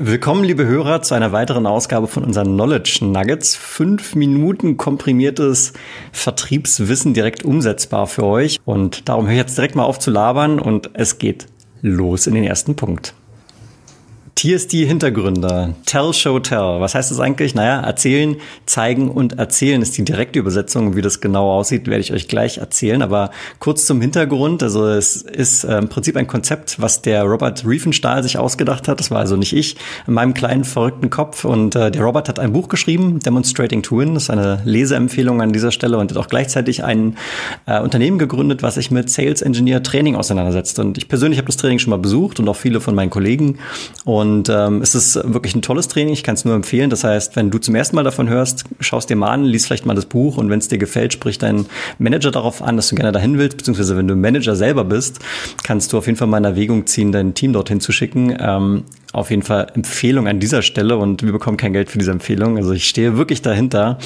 Willkommen, liebe Hörer, zu einer weiteren Ausgabe von unseren Knowledge Nuggets. Fünf Minuten komprimiertes Vertriebswissen direkt umsetzbar für euch. Und darum höre ich jetzt direkt mal auf zu labern und es geht los in den ersten Punkt. TSD-Hintergründe. Tell, Show, Tell. Was heißt das eigentlich? Naja, erzählen, zeigen und erzählen ist die direkte Übersetzung. Wie das genau aussieht, werde ich euch gleich erzählen. Aber kurz zum Hintergrund. Also es ist äh, im Prinzip ein Konzept, was der Robert Riefenstahl sich ausgedacht hat. Das war also nicht ich in meinem kleinen verrückten Kopf. Und äh, der Robert hat ein Buch geschrieben, Demonstrating to Win. Das ist eine Leseempfehlung an dieser Stelle und hat auch gleichzeitig ein äh, Unternehmen gegründet, was sich mit Sales Engineer Training auseinandersetzt. Und ich persönlich habe das Training schon mal besucht und auch viele von meinen Kollegen. Und und ähm, es ist wirklich ein tolles Training. Ich kann es nur empfehlen. Das heißt, wenn du zum ersten Mal davon hörst, schaust dir mal an, liest vielleicht mal das Buch und wenn es dir gefällt, sprich deinen Manager darauf an, dass du gerne dahin willst, beziehungsweise wenn du Manager selber bist, kannst du auf jeden Fall mal in Erwägung ziehen, dein Team dorthin zu schicken. Ähm, auf jeden Fall Empfehlung an dieser Stelle und wir bekommen kein Geld für diese Empfehlung. Also ich stehe wirklich dahinter.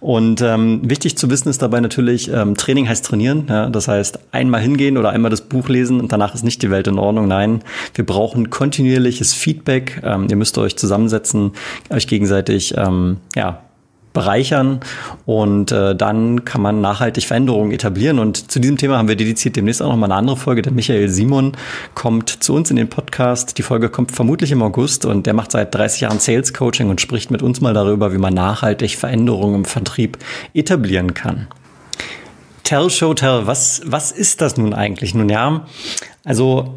Und ähm, wichtig zu wissen ist dabei natürlich, ähm, Training heißt trainieren. Ja? Das heißt, einmal hingehen oder einmal das Buch lesen und danach ist nicht die Welt in Ordnung. Nein, wir brauchen kontinuierliches Feedback. Ähm, ihr müsst euch zusammensetzen, euch gegenseitig ähm, ja, bereichern und äh, dann kann man nachhaltig Veränderungen etablieren. Und zu diesem Thema haben wir dediziert demnächst auch noch mal eine andere Folge. Der Michael Simon kommt zu uns in den Podcast. Die Folge kommt vermutlich im August und der macht seit 30 Jahren Sales Coaching und spricht mit uns mal darüber, wie man nachhaltig Veränderungen im Vertrieb etablieren kann. Tell, Show, Tell, was, was ist das nun eigentlich? Nun ja, also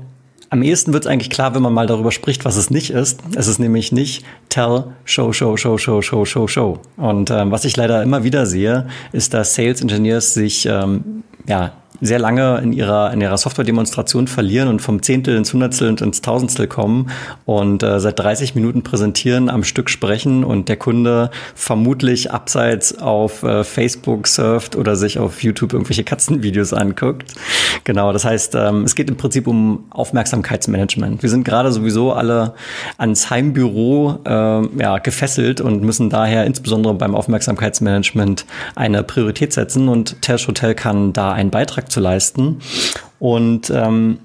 am ehesten wird es eigentlich klar, wenn man mal darüber spricht, was es nicht ist. Es ist nämlich nicht Tell, Show, Show, Show, Show, Show, Show, Show. Und ähm, was ich leider immer wieder sehe, ist, dass Sales Engineers sich ähm, ja sehr lange in ihrer, in ihrer Software-Demonstration verlieren und vom Zehntel ins Hundertstel und ins Tausendstel kommen und äh, seit 30 Minuten präsentieren, am Stück sprechen und der Kunde vermutlich abseits auf äh, Facebook surft oder sich auf YouTube irgendwelche Katzenvideos anguckt. Genau, das heißt, ähm, es geht im Prinzip um Aufmerksamkeitsmanagement. Wir sind gerade sowieso alle ans Heimbüro äh, ja, gefesselt und müssen daher insbesondere beim Aufmerksamkeitsmanagement eine Priorität setzen und Tersch Hotel kann da einen Beitrag zu leisten. Und ähm,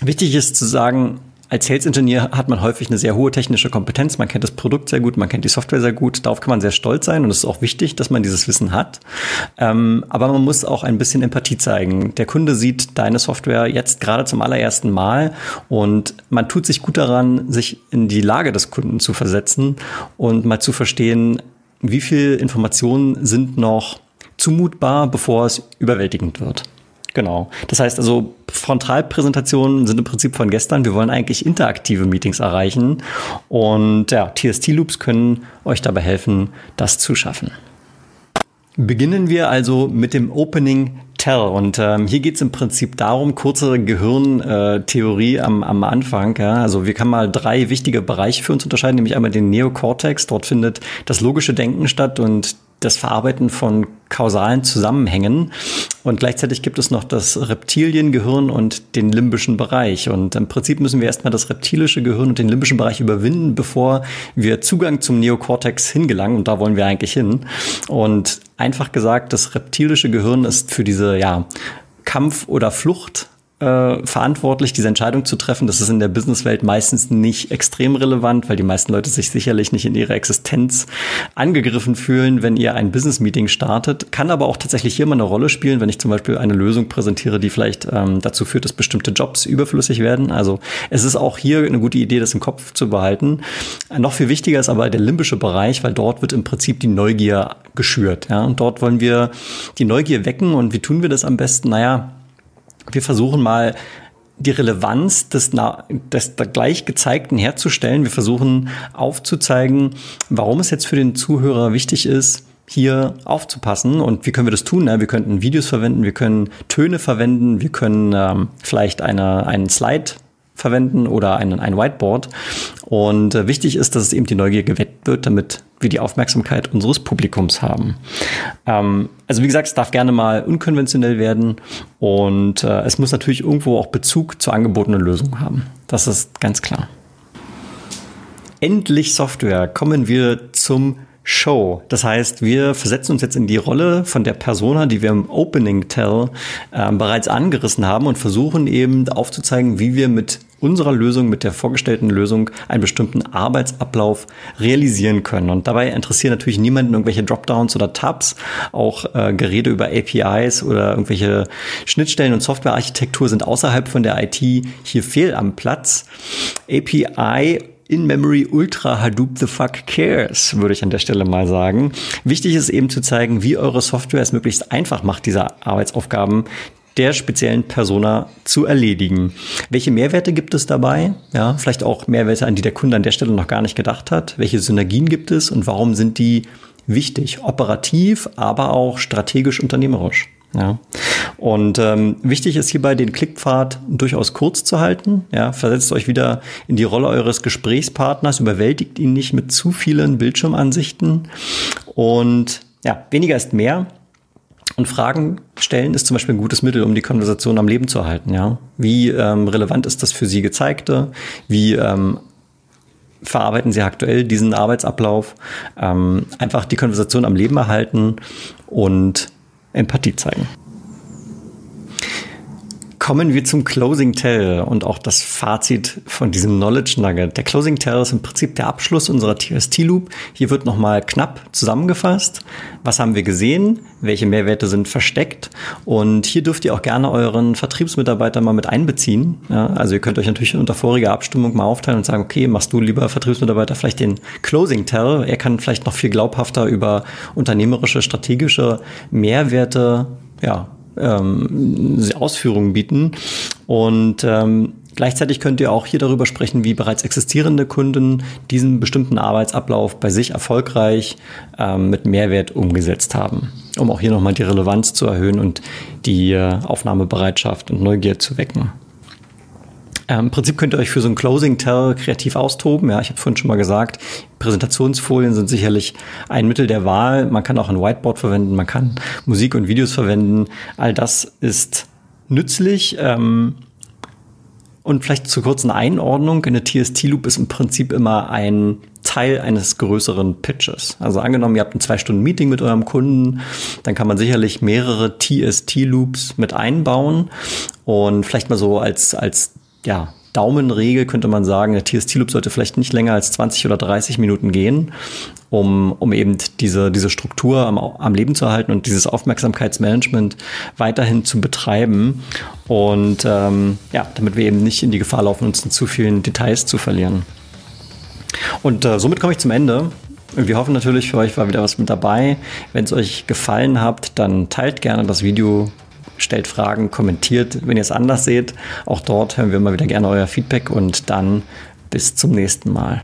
wichtig ist zu sagen, als Sales Engineer hat man häufig eine sehr hohe technische Kompetenz. Man kennt das Produkt sehr gut, man kennt die Software sehr gut. Darauf kann man sehr stolz sein und es ist auch wichtig, dass man dieses Wissen hat. Ähm, aber man muss auch ein bisschen Empathie zeigen. Der Kunde sieht deine Software jetzt gerade zum allerersten Mal und man tut sich gut daran, sich in die Lage des Kunden zu versetzen und mal zu verstehen, wie viel Informationen sind noch zumutbar, bevor es überwältigend wird. Genau. Das heißt also, Frontalpräsentationen sind im Prinzip von gestern. Wir wollen eigentlich interaktive Meetings erreichen. Und ja, TST-Loops können euch dabei helfen, das zu schaffen. Beginnen wir also mit dem Opening Tell. Und ähm, hier geht es im Prinzip darum, kurze Gehirntheorie am, am Anfang. Ja? Also wir können mal drei wichtige Bereiche für uns unterscheiden, nämlich einmal den Neokortex. Dort findet das logische Denken statt und das Verarbeiten von kausalen Zusammenhängen. Und gleichzeitig gibt es noch das Reptiliengehirn und den limbischen Bereich. Und im Prinzip müssen wir erstmal das reptilische Gehirn und den limbischen Bereich überwinden, bevor wir Zugang zum Neokortex hingelangen. Und da wollen wir eigentlich hin. Und einfach gesagt, das reptilische Gehirn ist für diese, ja, Kampf- oder Flucht äh, verantwortlich, diese Entscheidung zu treffen. Das ist in der Businesswelt meistens nicht extrem relevant, weil die meisten Leute sich sicherlich nicht in ihrer Existenz angegriffen fühlen, wenn ihr ein Business-Meeting startet. Kann aber auch tatsächlich hier mal eine Rolle spielen, wenn ich zum Beispiel eine Lösung präsentiere, die vielleicht ähm, dazu führt, dass bestimmte Jobs überflüssig werden. Also es ist auch hier eine gute Idee, das im Kopf zu behalten. Noch viel wichtiger ist aber der limbische Bereich, weil dort wird im Prinzip die Neugier geschürt. Ja? Und dort wollen wir die Neugier wecken. Und wie tun wir das am besten? Naja, wir versuchen mal die Relevanz des, des gleich gezeigten herzustellen. Wir versuchen aufzuzeigen, warum es jetzt für den Zuhörer wichtig ist, hier aufzupassen. Und wie können wir das tun? Wir könnten Videos verwenden, wir können Töne verwenden, wir können ähm, vielleicht eine, einen Slide verwenden oder ein, ein Whiteboard. Und äh, wichtig ist, dass es eben die Neugier geweckt wird, damit wir die Aufmerksamkeit unseres Publikums haben. Ähm, also wie gesagt, es darf gerne mal unkonventionell werden und äh, es muss natürlich irgendwo auch Bezug zur angebotenen Lösung haben. Das ist ganz klar. Endlich Software. Kommen wir zum Show. Das heißt, wir versetzen uns jetzt in die Rolle von der Persona, die wir im Opening Tell äh, bereits angerissen haben und versuchen eben aufzuzeigen, wie wir mit unserer Lösung, mit der vorgestellten Lösung einen bestimmten Arbeitsablauf realisieren können. Und dabei interessieren natürlich niemanden irgendwelche Dropdowns oder Tabs. Auch äh, Gerede über APIs oder irgendwelche Schnittstellen und Softwarearchitektur sind außerhalb von der IT hier fehl am Platz. API in-Memory Ultra Hadoop the fuck cares, würde ich an der Stelle mal sagen. Wichtig ist eben zu zeigen, wie eure Software es möglichst einfach macht, diese Arbeitsaufgaben der speziellen Persona zu erledigen. Welche Mehrwerte gibt es dabei? Ja, vielleicht auch Mehrwerte, an die der Kunde an der Stelle noch gar nicht gedacht hat. Welche Synergien gibt es und warum sind die wichtig? Operativ, aber auch strategisch unternehmerisch. Ja. Und ähm, wichtig ist hierbei, den Klickpfad durchaus kurz zu halten. Ja, versetzt euch wieder in die Rolle eures Gesprächspartners, überwältigt ihn nicht mit zu vielen Bildschirmansichten. Und ja, weniger ist mehr. Und Fragen stellen ist zum Beispiel ein gutes Mittel, um die Konversation am Leben zu erhalten. Ja? Wie ähm, relevant ist das für Sie Gezeigte? Wie ähm, verarbeiten Sie aktuell diesen Arbeitsablauf? Ähm, einfach die Konversation am Leben erhalten und Empathie zeigen. Kommen wir zum Closing Tell und auch das Fazit von diesem Knowledge Nugget. Der Closing Tell ist im Prinzip der Abschluss unserer TST Loop. Hier wird nochmal knapp zusammengefasst. Was haben wir gesehen? Welche Mehrwerte sind versteckt? Und hier dürft ihr auch gerne euren Vertriebsmitarbeiter mal mit einbeziehen. Ja, also ihr könnt euch natürlich unter voriger Abstimmung mal aufteilen und sagen, okay, machst du lieber Vertriebsmitarbeiter vielleicht den Closing Tell. Er kann vielleicht noch viel glaubhafter über unternehmerische, strategische Mehrwerte ja, ähm, Ausführungen bieten. Und ähm, Gleichzeitig könnt ihr auch hier darüber sprechen, wie bereits existierende Kunden diesen bestimmten Arbeitsablauf bei sich erfolgreich ähm, mit Mehrwert umgesetzt haben, um auch hier nochmal die Relevanz zu erhöhen und die äh, Aufnahmebereitschaft und Neugier zu wecken. Ähm, Im Prinzip könnt ihr euch für so ein Closing Tell kreativ austoben. Ja, ich habe vorhin schon mal gesagt, Präsentationsfolien sind sicherlich ein Mittel der Wahl. Man kann auch ein Whiteboard verwenden, man kann Musik und Videos verwenden. All das ist nützlich. Ähm, und vielleicht zur kurzen Einordnung, eine TST-Loop ist im Prinzip immer ein Teil eines größeren Pitches. Also angenommen, ihr habt ein zwei Stunden Meeting mit eurem Kunden, dann kann man sicherlich mehrere TST-Loops mit einbauen und vielleicht mal so als, als ja, Daumenregel könnte man sagen, der TST-Loop sollte vielleicht nicht länger als 20 oder 30 Minuten gehen, um, um eben diese, diese Struktur am, am Leben zu erhalten und dieses Aufmerksamkeitsmanagement weiterhin zu betreiben. Und ähm, ja, damit wir eben nicht in die Gefahr laufen, uns in zu vielen Details zu verlieren. Und äh, somit komme ich zum Ende. Wir hoffen natürlich, für euch war wieder was mit dabei. Wenn es euch gefallen hat, dann teilt gerne das Video stellt Fragen, kommentiert, wenn ihr es anders seht. Auch dort hören wir immer wieder gerne euer Feedback und dann bis zum nächsten Mal.